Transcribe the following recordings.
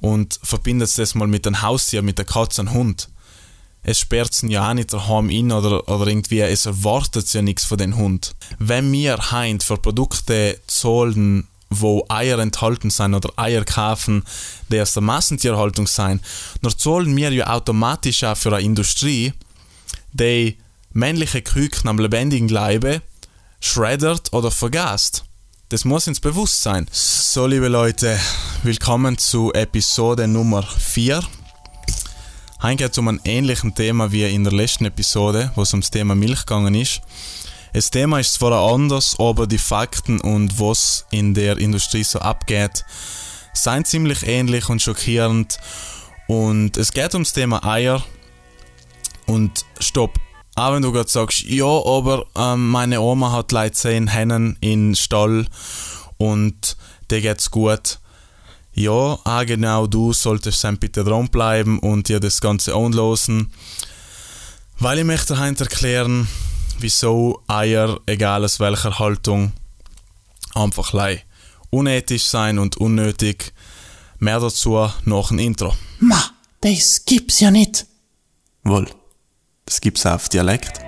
und verbindet das mal mit einem Haustier, mit der Katze und Hund. Es sperrt es ja auch nicht daheim in oder, oder irgendwie, es erwartet ja nichts von dem Hund. Wenn wir heint für Produkte zahlen, wo Eier enthalten sind oder Eier kaufen, die aus der Massentierhaltung sind, dann zahlen wir ja automatisch auch für eine Industrie, die männliche Küken am lebendigen Leibe schreddert oder vergast. Das muss ins Bewusstsein. So, liebe Leute, willkommen zu Episode Nummer 4. Heute geht es um ein ähnliches Thema wie in der letzten Episode, wo es ums Thema Milch gegangen ist. Das Thema ist zwar anders, aber die Fakten und was in der Industrie so abgeht, sind ziemlich ähnlich und schockierend. Und es geht ums Thema Eier. Und stopp, auch wenn du gerade sagst, ja, aber ähm, meine Oma hat leider zehn Hennen in Stall und der geht's gut. Ja, auch genau du solltest dann bitte dranbleiben und dir das Ganze anlosen. Weil ich möchte heute erklären, wieso Eier, egal aus welcher Haltung, einfach lei unethisch sein und unnötig. Mehr dazu nach dem Intro. Ma, das gibt's ja nicht. Wohl. Das gibt's auch auf Dialekt.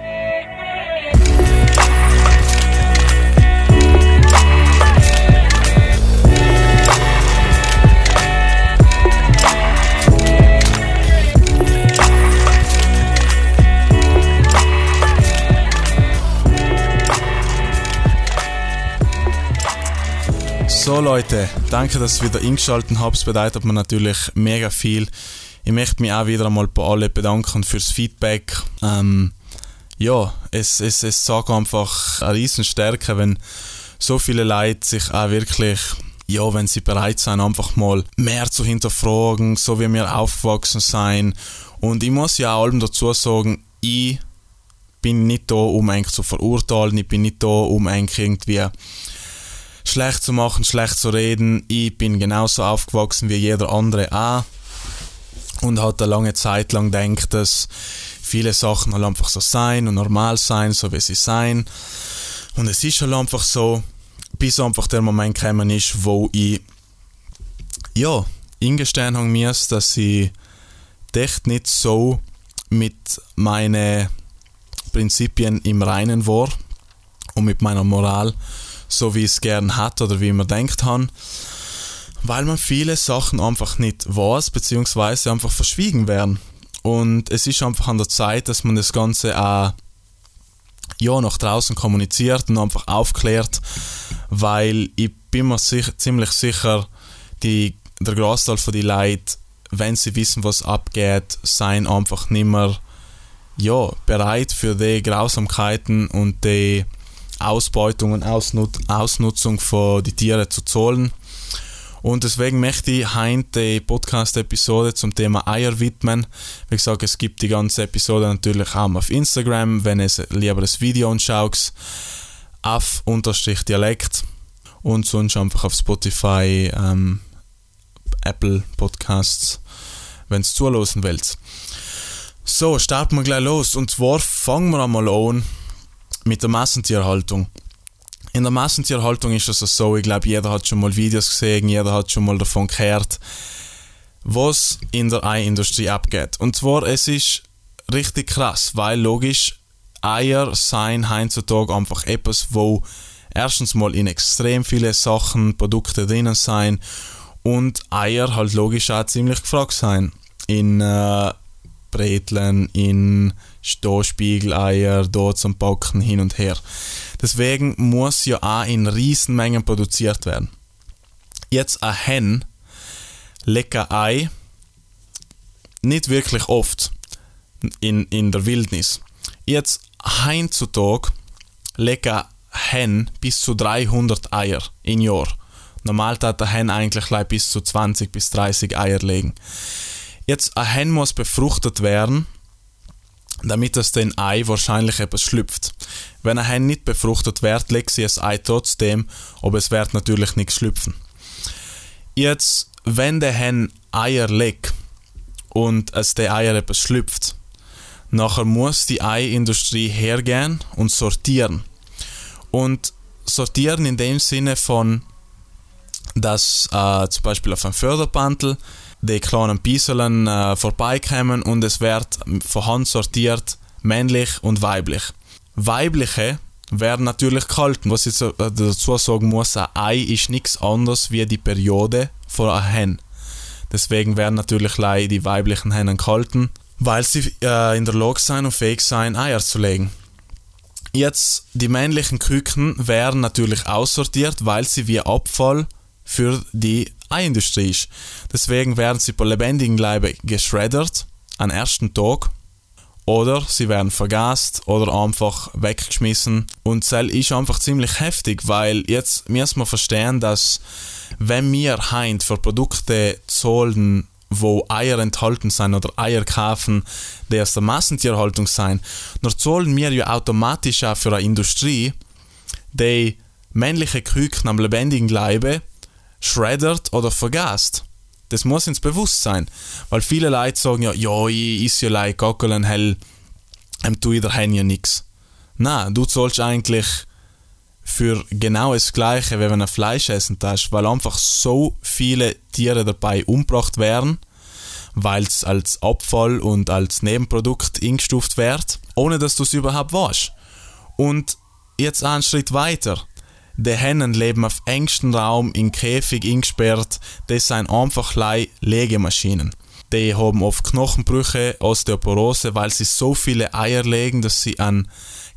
So Leute, danke, dass ihr wieder eingeschaltet habt. Das bedeutet mir natürlich mega viel. Ich möchte mich auch wieder einmal bei allen bedanken fürs Feedback. Ähm, ja, es, es, es sagt einfach eine riesen Stärke, wenn so viele Leute sich auch wirklich, ja, wenn sie bereit sind, einfach mal mehr zu hinterfragen, so wie wir aufgewachsen sind. Und ich muss ja auch allem dazu sagen, ich bin nicht da, um eigentlich zu verurteilen, ich bin nicht da, um eigentlich irgendwie schlecht zu machen, schlecht zu reden. Ich bin genauso aufgewachsen wie jeder andere auch und hat eine lange Zeit lang denkt, dass viele Sachen halt einfach so sein und normal sein, so wie sie sein. Und es ist halt einfach so, bis einfach der Moment gekommen ist, wo ich ja, eingestehen haben muss, dass ich echt nicht so mit meinen Prinzipien im Reinen war und mit meiner Moral, so wie ich es gern hat oder wie ich mir denkt habe weil man viele Sachen einfach nicht weiß, beziehungsweise einfach verschwiegen werden. Und es ist einfach an der Zeit, dass man das Ganze auch ja, nach draußen kommuniziert und einfach aufklärt, weil ich bin mir sicher, ziemlich sicher, die, der Großteil von den Leuten, wenn sie wissen, was abgeht, seien einfach nicht mehr ja, bereit für die Grausamkeiten und die Ausbeutung und Ausnut Ausnutzung von die Tiere zu zahlen. Und deswegen möchte ich heute die Podcast-Episode zum Thema Eier widmen. Wie gesagt, es gibt die ganze Episode natürlich auch auf Instagram, wenn es lieber das Video anschaut. Auf unterstrich Dialekt und sonst einfach auf Spotify, ähm, Apple Podcasts, wenn es zulassen willst. So, starten wir gleich los. Und zwar fangen wir einmal an mit der Massentierhaltung. In der Massentierhaltung ist es so, ich glaube, jeder hat schon mal Videos gesehen, jeder hat schon mal davon gehört, was in der Eiindustrie abgeht. Und zwar, es ist richtig krass, weil logisch, Eier seien heutzutage einfach etwas, wo erstens mal in extrem viele Sachen, Produkte drinnen sein und Eier halt logisch auch ziemlich gefragt sein. In äh, Breteln, in Stoßspiegeleier, dort zum Backen hin und her. Deswegen muss ja auch in Riesenmengen produziert werden. Jetzt ein Hen lecker Ei nicht wirklich oft in, in der Wildnis. Jetzt heutzutage lecker Hen bis zu 300 Eier im Jahr. Normal hat der Hen eigentlich bis zu 20 bis 30 Eier legen. Jetzt ein Hen muss befruchtet werden damit aus dem Ei wahrscheinlich etwas schlüpft. Wenn ein Hen nicht befruchtet wird, legt sie das Ei trotzdem, aber es wird natürlich nicht schlüpfen. Jetzt, wenn der Hen Eier legt und aus den Eier etwas schlüpft, nachher muss die Eiindustrie hergehen und sortieren. Und sortieren in dem Sinne von, dass äh, zum Beispiel auf einem Förderbandel die kleinen Pieseln äh, vorbeikommen und es wird von Hand sortiert, männlich und weiblich. Weibliche werden natürlich gehalten. Was ich dazu sagen muss, ein Ei ist nichts anderes wie die Periode von einer Hen. Deswegen werden natürlich die weiblichen Hennen gehalten, weil sie äh, in der Lage sein und fähig sein, Eier zu legen. Jetzt, die männlichen Küken werden natürlich aussortiert, weil sie wie Abfall für die Eiindustrie ist. Deswegen werden sie bei lebendigen Leibe geschreddert am ersten Tag oder sie werden vergast oder einfach weggeschmissen. Und das ist einfach ziemlich heftig, weil jetzt müssen wir verstehen, dass wenn wir heint für Produkte zahlen, wo Eier enthalten sind oder Eier kaufen, die aus der Massentierhaltung sind, dann zahlen wir ja automatisch auch für eine Industrie, die männliche Küken am lebendigen Leibe schreddert oder vergast. Das muss ins Bewusstsein. Weil viele Leute sagen ja, ja, ich esse ja like Gockeln hell, ähm, tu ich daheim ja nichts. Nein, du sollst eigentlich für genau das Gleiche, wie wenn du Fleisch essen hast, weil einfach so viele Tiere dabei umgebracht werden, weil es als Abfall und als Nebenprodukt eingestuft wird, ohne dass du es überhaupt weißt. Und jetzt einen Schritt weiter. Die Hennen leben auf engstem Raum in Käfig eingesperrt. Das sind einfach Legemaschinen. Die haben oft Knochenbrüche, Osteoporose, weil sie so viele Eier legen, dass sie einen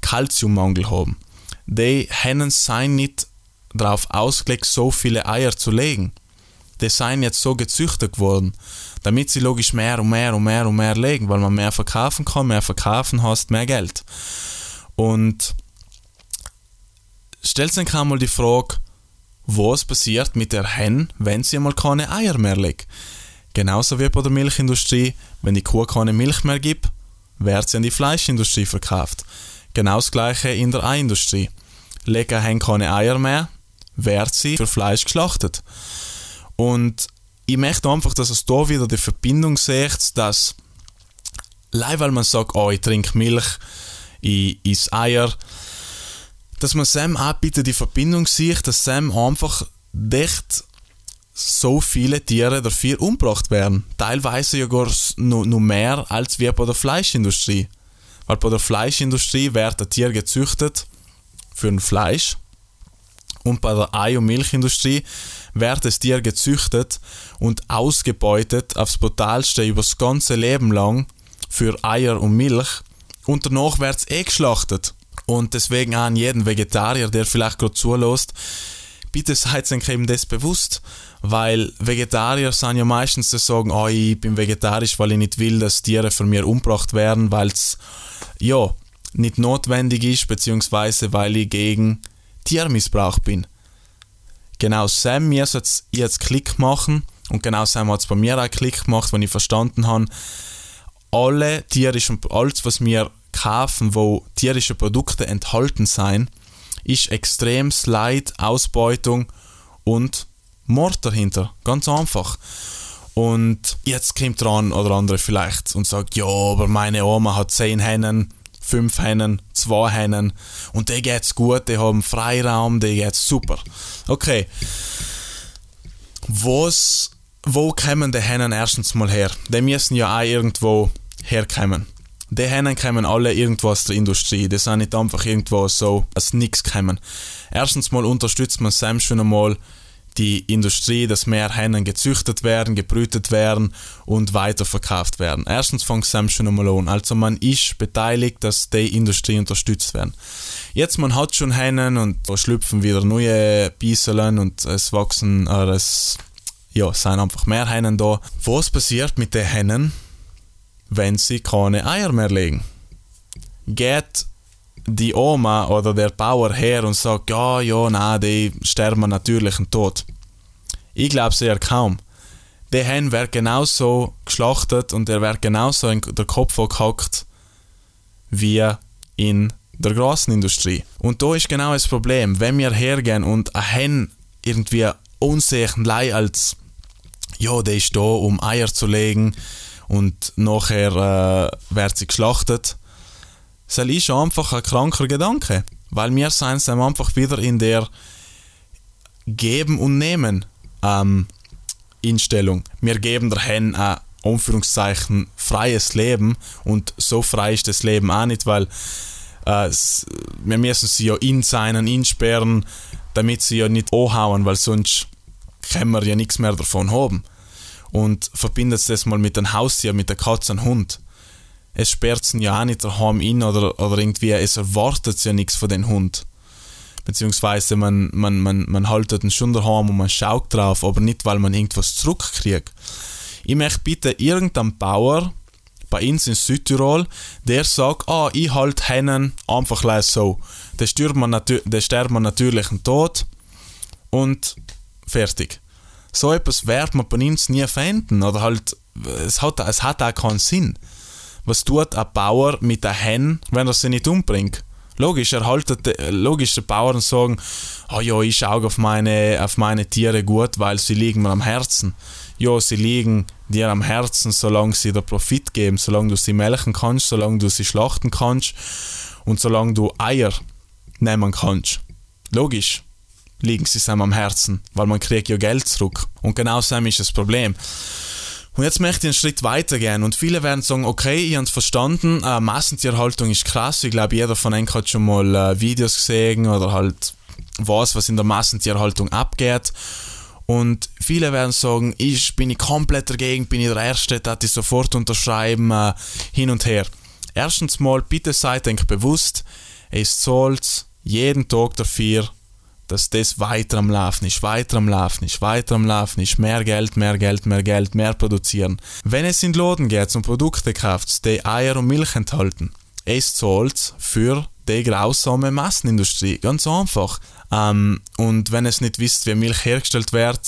Kalziummangel haben. Die Hennen sind nicht darauf ausgelegt, so viele Eier zu legen. Die sind jetzt so gezüchtet worden, damit sie logisch mehr und mehr und mehr und mehr legen, weil man mehr verkaufen kann, mehr verkaufen hast, mehr Geld. Und stellt sich einmal die Frage, was passiert mit der Hen, wenn sie einmal keine Eier mehr legt. Genauso wie bei der Milchindustrie, wenn die Kuh keine Milch mehr gibt, wird sie an die Fleischindustrie verkauft. Genau das gleiche in der Eiindustrie. Legen Hen keine Eier mehr, wird sie für Fleisch geschlachtet. Und ich möchte einfach, dass es da wieder die Verbindung sieht, dass, weil man sagt, oh, ich trinke Milch, ich esse Eier, dass man Sam bitte die Verbindung sieht, dass Sam einfach dicht so viele Tiere dafür umgebracht werden. Teilweise ja gar noch, noch mehr als wir bei der Fleischindustrie. Weil bei der Fleischindustrie wird ein Tier gezüchtet für ein Fleisch und bei der Ei- und Milchindustrie wird das Tier gezüchtet und ausgebeutet aufs brutalste über das ganze Leben lang für Eier und Milch und danach wird es eh geschlachtet. Und deswegen auch an jeden Vegetarier, der vielleicht gerade zulässt, bitte seid euch eben das bewusst, weil Vegetarier sind ja meistens die sagen, oh, ich bin vegetarisch, weil ich nicht will, dass Tiere von mir umgebracht werden, weil es ja nicht notwendig ist, beziehungsweise weil ich gegen Tiermissbrauch bin. Genau Sam mir jetzt jetzt Klick machen und genau Sam hat es bei mir auch Klick gemacht, wenn ich verstanden habe, alle tierischen, alles was wir kaufen, wo tierische Produkte enthalten sein, ist extrem Leid, Ausbeutung und Mord dahinter. Ganz einfach. Und jetzt kommt dran oder andere vielleicht und sagt, ja, aber meine Oma hat zehn Hennen, fünf Hennen, zwei Hennen und die geht's gut, die haben Freiraum, die geht's super. Okay. Was, wo kommen die Hennen erstens mal her? Die müssen ja auch irgendwo herkommen die Hennen kommen alle irgendwo aus der Industrie. Die sind nicht einfach irgendwo so als nichts kommen. Erstens mal unterstützt man Sam schon einmal die Industrie, dass mehr Hennen gezüchtet werden, gebrütet werden und weiterverkauft werden. Erstens fängt Sam schon einmal an. Also man ist beteiligt, dass die Industrie unterstützt werden. Jetzt man hat schon Hennen und da schlüpfen wieder neue Bieseln und es wachsen, äh, es ja, sind einfach mehr Hennen da. Was passiert mit den Hennen? Wenn sie keine Eier mehr legen. Geht die Oma oder der Bauer her und sagt, ja, ja, na, die sterben natürlichen Tod. Ich glaube sehr kaum. Der Hen wird genauso geschlachtet und er wird genauso in der Kopf gehackt wie in der Grasindustrie. Und da ist genau das Problem. Wenn wir hergehen und ein Hen irgendwie unsehen als, ja, der ist da, um Eier zu legen, und nachher äh, wird sie geschlachtet. Das ist einfach ein kranker Gedanke, weil wir sind einfach wieder in der Geben und Nehmen ähm, Einstellung. Wir geben der Hen ein Anführungszeichen freies Leben und so frei ist das Leben auch nicht, weil äh, wir müssen sie ja in seinen insperren, damit sie ja nicht anhauen, weil sonst können wir ja nichts mehr davon haben. Und verbindet das mal mit einem Haustier, mit der Katze und Hund. Es sperrt sie ja auch nicht daheim in oder, oder irgendwie, es erwartet ja nichts von dem Hund. Beziehungsweise man, man, man, man haltet ihn schon daheim und man schaut drauf, aber nicht, weil man irgendwas zurückkriegt. Ich möchte bitte irgendeinen Bauer bei uns in Südtirol, der sagt, ah, ich halte Hennen einfach so. Der stirbt man, der sterbt man natürlich einen Tod und fertig. So etwas wird man bei uns nie finden. Oder halt, es hat, es hat auch keinen Sinn. Was tut ein Bauer mit der Hen, wenn er sie nicht umbringt? Logisch, er haltet, logisch, die Bauern sagen, oh ja, ich schaue auf meine, auf meine Tiere gut, weil sie liegen mir am Herzen. Ja, sie liegen dir am Herzen, solange sie dir Profit geben, solange du sie melken kannst, solange du sie schlachten kannst und solange du Eier nehmen kannst. Logisch liegen sie einem am Herzen, weil man kriegt ja Geld zurück. Und genau so ist das Problem. Und jetzt möchte ich einen Schritt weiter gehen und viele werden sagen, okay, ich habe es verstanden, äh, Massentierhaltung ist krass, ich glaube jeder von euch hat schon mal äh, Videos gesehen oder halt weiß, was in der Massentierhaltung abgeht. Und viele werden sagen, ich bin ich komplett dagegen, bin ich der Erste, da ich sofort unterschreiben, äh, hin und her. Erstens mal, bitte seid euch bewusst, es zahlt jeden Tag dafür, dass das weiter am Laufen ist, weiter am Laufen ist, weiter am Laufen ist, mehr Geld, mehr Geld, mehr Geld, mehr produzieren. Wenn es in den Laden geht und Produkte kauft, die Eier und Milch enthalten, es zahlt für die grausame Massenindustrie. Ganz einfach. Ähm, und wenn es nicht wisst, wie Milch hergestellt wird,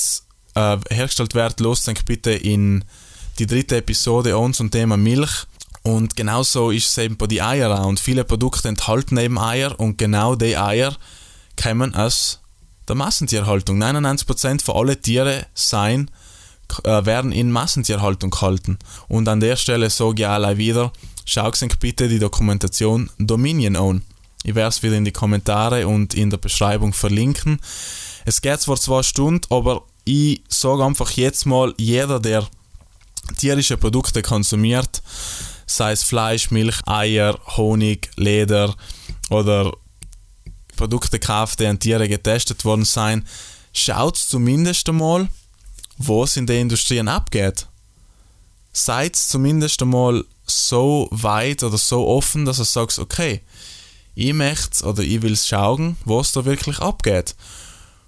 äh, hergestellt wird, los denkt bitte in die dritte Episode an zum Thema Milch. Und genauso ist es eben bei den Eiern auch. Und viele Produkte enthalten eben Eier und genau die Eier kommen aus der Massentierhaltung. 99% von allen Tiere sein, äh, werden in Massentierhaltung gehalten. Und an der Stelle sage ich alle wieder, schaut euch bitte die Dokumentation Dominion an. Ich werde es wieder in die Kommentare und in der Beschreibung verlinken. Es geht zwar zwei Stunden, aber ich sage einfach jetzt mal, jeder, der tierische Produkte konsumiert, sei es Fleisch, Milch, Eier, Honig, Leder oder Produkte kauft, die an Tieren getestet worden sind, schaut zumindest einmal, was in den Industrien abgeht. Seid zumindest einmal so weit oder so offen, dass ihr sagt, okay, ich möchte oder ich will schauen, was da wirklich abgeht.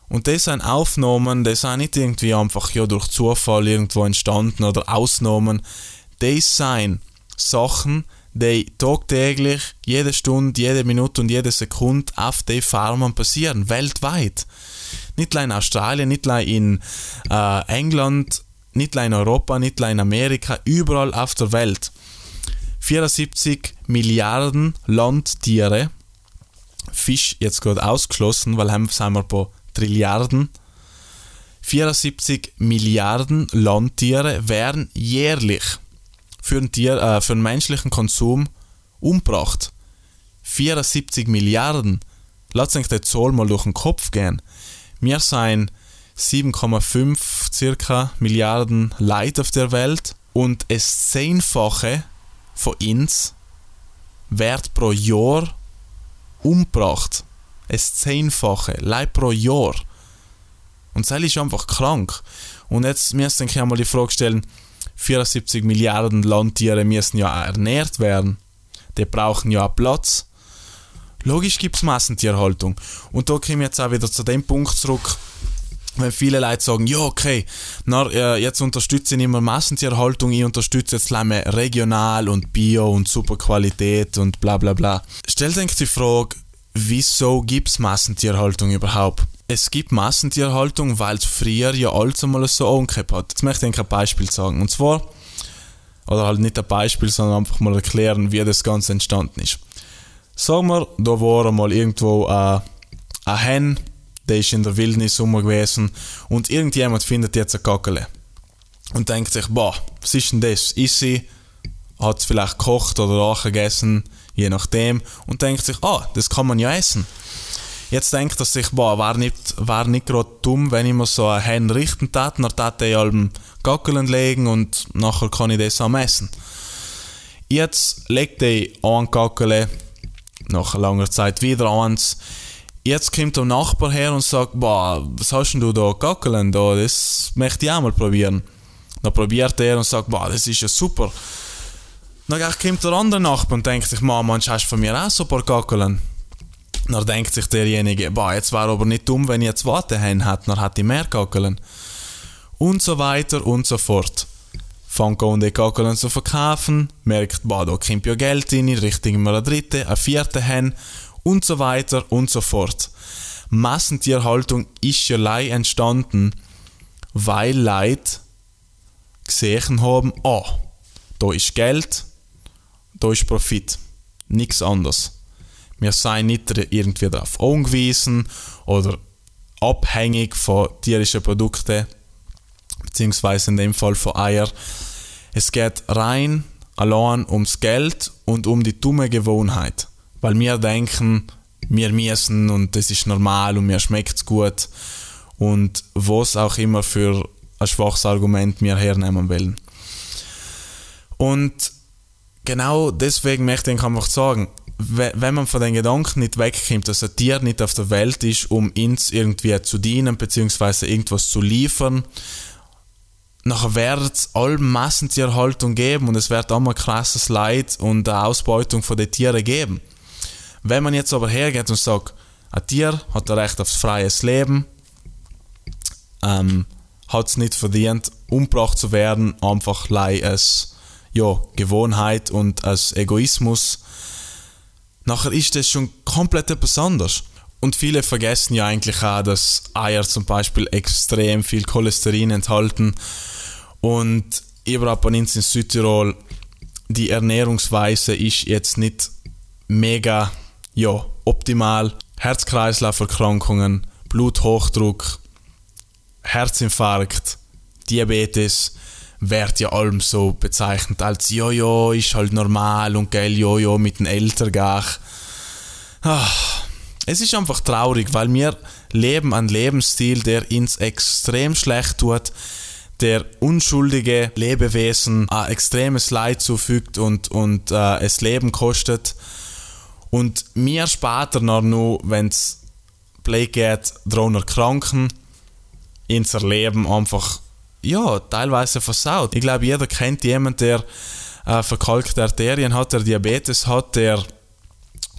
Und das sind Aufnahmen, das sind nicht irgendwie einfach ja, durch Zufall irgendwo entstanden oder Ausnahmen. Das sind Sachen, die tagtäglich, jede Stunde, jede Minute und jede Sekunde auf den Farmen passieren, weltweit. Nicht nur in Australien, nicht nur in äh, England, nicht nur in Europa, nicht nur in Amerika, überall auf der Welt. 74 Milliarden Landtiere, Fisch jetzt gerade ausgeschlossen, weil haben sind wir bei Trilliarden. 74 Milliarden Landtiere werden jährlich für den, Tier, äh, für den menschlichen Konsum umgebracht. 74 Milliarden. Lass uns die Zahl mal durch den Kopf gehen. Wir sind 7,5 circa Milliarden Leute auf der Welt und es Zehnfache von uns wird pro Jahr umgebracht. Es Zehnfache, Leid pro Jahr. Und das ist einfach krank. Und jetzt müssen wir mal die Frage stellen, 74 Milliarden Landtiere müssen ja auch ernährt werden. Die brauchen ja auch Platz. Logisch gibt es Massentierhaltung. Und da komme ich jetzt auch wieder zu dem Punkt zurück, wenn viele Leute sagen, ja, okay, na, äh, jetzt unterstütze ich nicht mehr Massentierhaltung, ich unterstütze jetzt mehr regional und Bio und super Qualität und bla bla bla. Stellt euch die Frage, wieso gibt es Massentierhaltung überhaupt? Es gibt Massentierhaltung, weil es früher ja alles einmal so angehört hat. Jetzt möchte ich ein Beispiel sagen. Und zwar, oder halt nicht ein Beispiel, sondern einfach mal erklären, wie das Ganze entstanden ist. Sagen wir, da war einmal irgendwo äh, ein Hen, der ist in der Wildnis rum gewesen und irgendjemand findet jetzt ein Kackele. Und denkt sich, boah, was ist denn das? Ist sie? Hat es vielleicht gekocht oder auch gegessen, je nachdem. Und denkt sich, ah, das kann man ja essen. Jetzt denkt er sich, boah, war nicht, war nicht gerade dumm, wenn ich mir so einen Hen richten tat, dann tat ich allem Gackeln legen und nachher kann ich das auch messen. Jetzt legt er ein Gackele, nach langer Zeit wieder eins. Jetzt kommt der Nachbar her und sagt, boah, was hast denn du da Gackeln da, das möchte ich auch mal probieren. Dann probiert er und sagt, boah, das ist ja super. Dann kommt der andere Nachbar und denkt sich, Mann, hast du von mir auch so ein paar Gackeln? Dann denkt sich derjenige, boah, jetzt wäre aber nicht dumm, wenn ich jetzt Warte hätte, dann hätte ich mehr Gackeln. Und so weiter und so fort. Fängt an, die Gackeln zu verkaufen, merkt, boah, da kommt ja Geld rein, richtig mal eine dritte, eine vierte hin und so weiter und so fort. Massentierhaltung ist ja lei entstanden, weil Leute gesehen haben, ah, oh, da ist Geld, da ist Profit. Nichts anderes. Wir seien nicht irgendwie darauf angewiesen oder abhängig von tierischen Produkten, beziehungsweise in dem Fall von Eier. Es geht rein allein ums Geld und um die dumme Gewohnheit. Weil wir denken, wir müssen und das ist normal und mir schmeckt es gut. Und was auch immer für ein schwaches Argument wir hernehmen wollen. Und genau deswegen möchte ich einfach sagen, wenn man von den Gedanken nicht wegkommt, dass ein Tier nicht auf der Welt ist, um uns irgendwie zu dienen bzw. irgendwas zu liefern, nachher wird es allem Massentierhaltung geben und es wird auch mal krasses Leid und eine Ausbeutung von den Tieren geben. Wenn man jetzt aber hergeht und sagt, ein Tier hat ein Recht aufs freies Leben, ähm, hat es nicht verdient, umgebracht zu werden, einfach als ja, Gewohnheit und als Egoismus, nachher ist das schon komplett etwas anderes. Und viele vergessen ja eigentlich auch, dass Eier zum Beispiel extrem viel Cholesterin enthalten. Und überhaupt bei uns in Südtirol, die Ernährungsweise ist jetzt nicht mega ja, optimal. Herz-Kreislauf-Erkrankungen, Bluthochdruck, Herzinfarkt, Diabetes wird ja allem so bezeichnet als Jojo ist halt normal und geil Jojo mit den Eltern gach. Ah, es ist einfach traurig, weil wir leben einen Lebensstil, der uns extrem schlecht tut, der unschuldige Lebewesen ein extremes Leid zufügt und, und äh, es Leben kostet. Und mir später noch nur, wenn es Play geht, daran erkranken, unser Leben einfach ja, teilweise versaut. Ich glaube, jeder kennt jemanden, der äh, verkalkte Arterien hat, der Diabetes hat, der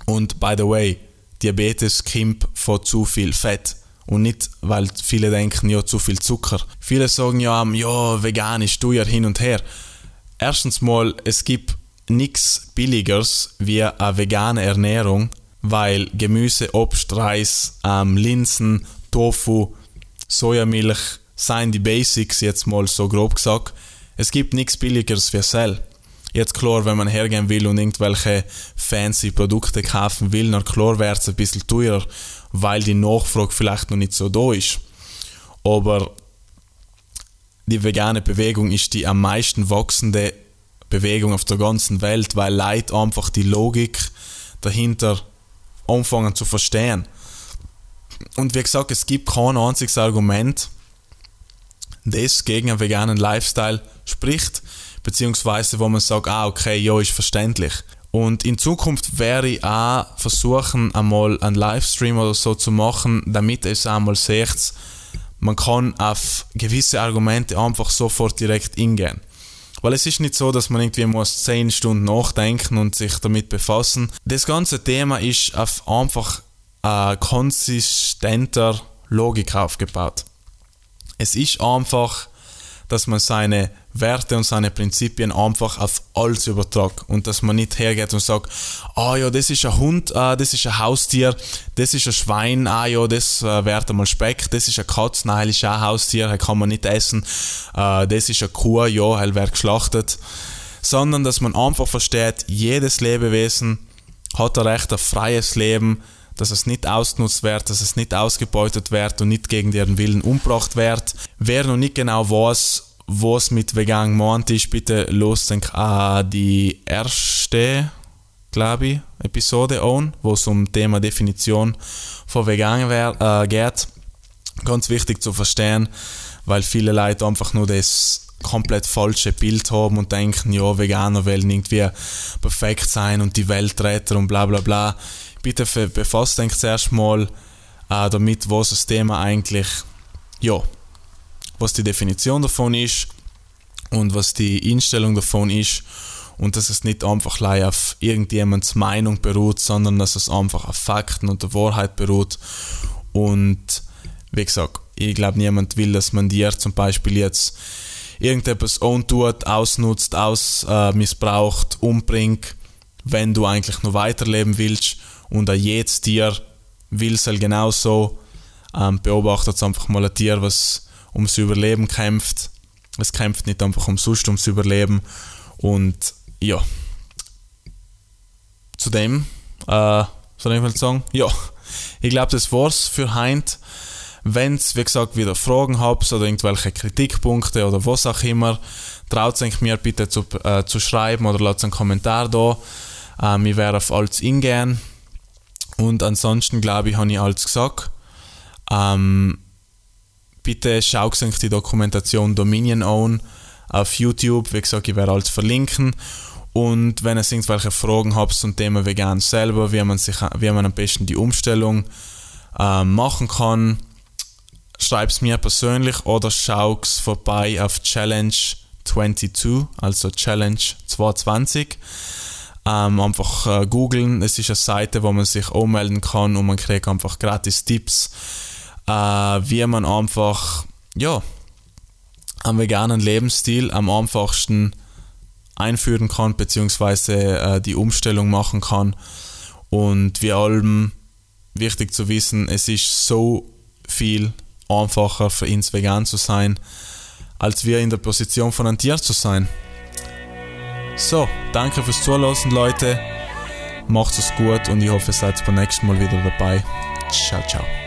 und by the way, Diabetes kommt von zu viel Fett und nicht, weil viele denken, ja, zu viel Zucker. Viele sagen ja, ja, vegan ist du ja hin und her. Erstens mal, es gibt nichts billigeres wie eine vegane Ernährung, weil Gemüse, Obst, Reis, ähm, Linsen, Tofu, Sojamilch, seien die Basics jetzt mal so grob gesagt. Es gibt nichts billigeres für Sell. Jetzt klar, wenn man hergehen will und irgendwelche fancy Produkte kaufen will, dann klar wird es ein bisschen teurer, weil die Nachfrage vielleicht noch nicht so da ist. Aber die vegane Bewegung ist die am meisten wachsende Bewegung auf der ganzen Welt, weil Leute einfach die Logik dahinter anfangen zu verstehen. Und wie gesagt, es gibt kein einziges Argument, das gegen einen veganen Lifestyle spricht, beziehungsweise wo man sagt, ah, okay, ja, ist verständlich. Und in Zukunft werde ich auch versuchen, einmal einen Livestream oder so zu machen, damit es einmal seht, man kann auf gewisse Argumente einfach sofort direkt ingehen. Weil es ist nicht so, dass man irgendwie muss 10 Stunden nachdenken und sich damit befassen. Das ganze Thema ist auf einfach äh, konsistenter Logik aufgebaut. Es ist einfach, dass man seine Werte und seine Prinzipien einfach auf alles übertragt und dass man nicht hergeht und sagt, ah oh ja, das ist ein Hund, ah, das ist ein Haustier, das ist ein Schwein, ah ja, das äh, wäre mal Speck, das ist eine Katz, nein, das ist auch ein Haustier, das kann man nicht essen, äh, das ist eine Kuh, ja, er wird geschlachtet, sondern dass man einfach versteht, jedes Lebewesen hat ein Recht auf freies Leben, dass es nicht ausgenutzt wird, dass es nicht ausgebeutet wird und nicht gegen deren Willen umgebracht wird. Wer noch nicht genau weiß, was mit vegan meint ist, bitte losdenken an die erste, glaube ich, Episode on, wo es um Thema Definition von vegan äh, geht. Ganz wichtig zu verstehen, weil viele Leute einfach nur das komplett falsche Bild haben und denken, ja, Veganer wollen irgendwie perfekt sein und die Welt retten und bla bla bla. Bitte befasst euch zuerst mal äh, damit, was das Thema eigentlich, ja, was die Definition davon ist und was die Einstellung davon ist und dass es nicht einfach auf irgendjemands Meinung beruht, sondern dass es einfach auf Fakten und der Wahrheit beruht. Und wie gesagt, ich glaube, niemand will, dass man dir zum Beispiel jetzt irgendetwas untut, ausnutzt, ausmissbraucht, äh, umbringt, wenn du eigentlich nur weiterleben willst und auch jedes Tier will es halt genauso. Ähm, beobachtet einfach mal ein Tier, was ums Überleben kämpft. Es kämpft nicht einfach umsonst ums Überleben. Und ja, zudem, äh, soll ich mal sagen, ja, ich glaube, das war's für Heint. Wenn ihr, wie gesagt, wieder Fragen habt oder irgendwelche Kritikpunkte oder was auch immer, traut euch mir bitte zu, äh, zu schreiben oder lasst einen Kommentar da. Ähm, ich werde auf alles eingehen. Und ansonsten, glaube ich, habe ich alles gesagt. Ähm, bitte schaut euch die Dokumentation Dominion Own auf YouTube. Wie gesagt, ich werde alles verlinken. Und wenn ihr irgendwelche Fragen habt zum Thema Vegan selber, wie man, sich, wie man am besten die Umstellung äh, machen kann, schreib es mir persönlich oder schau es vorbei auf Challenge 22, also Challenge 220. Ähm, einfach äh, googeln. Es ist eine Seite, wo man sich anmelden kann und man kriegt einfach gratis Tipps, äh, wie man einfach ja, einen veganen Lebensstil am einfachsten einführen kann, beziehungsweise äh, die Umstellung machen kann. Und wie allem wichtig zu wissen, es ist so viel einfacher für uns vegan zu sein, als wir in der Position von einem Tier zu sein. So, danke fürs Zuhören, Leute. Macht es gut und ich hoffe, ihr seid beim nächsten Mal wieder dabei. Ciao, ciao.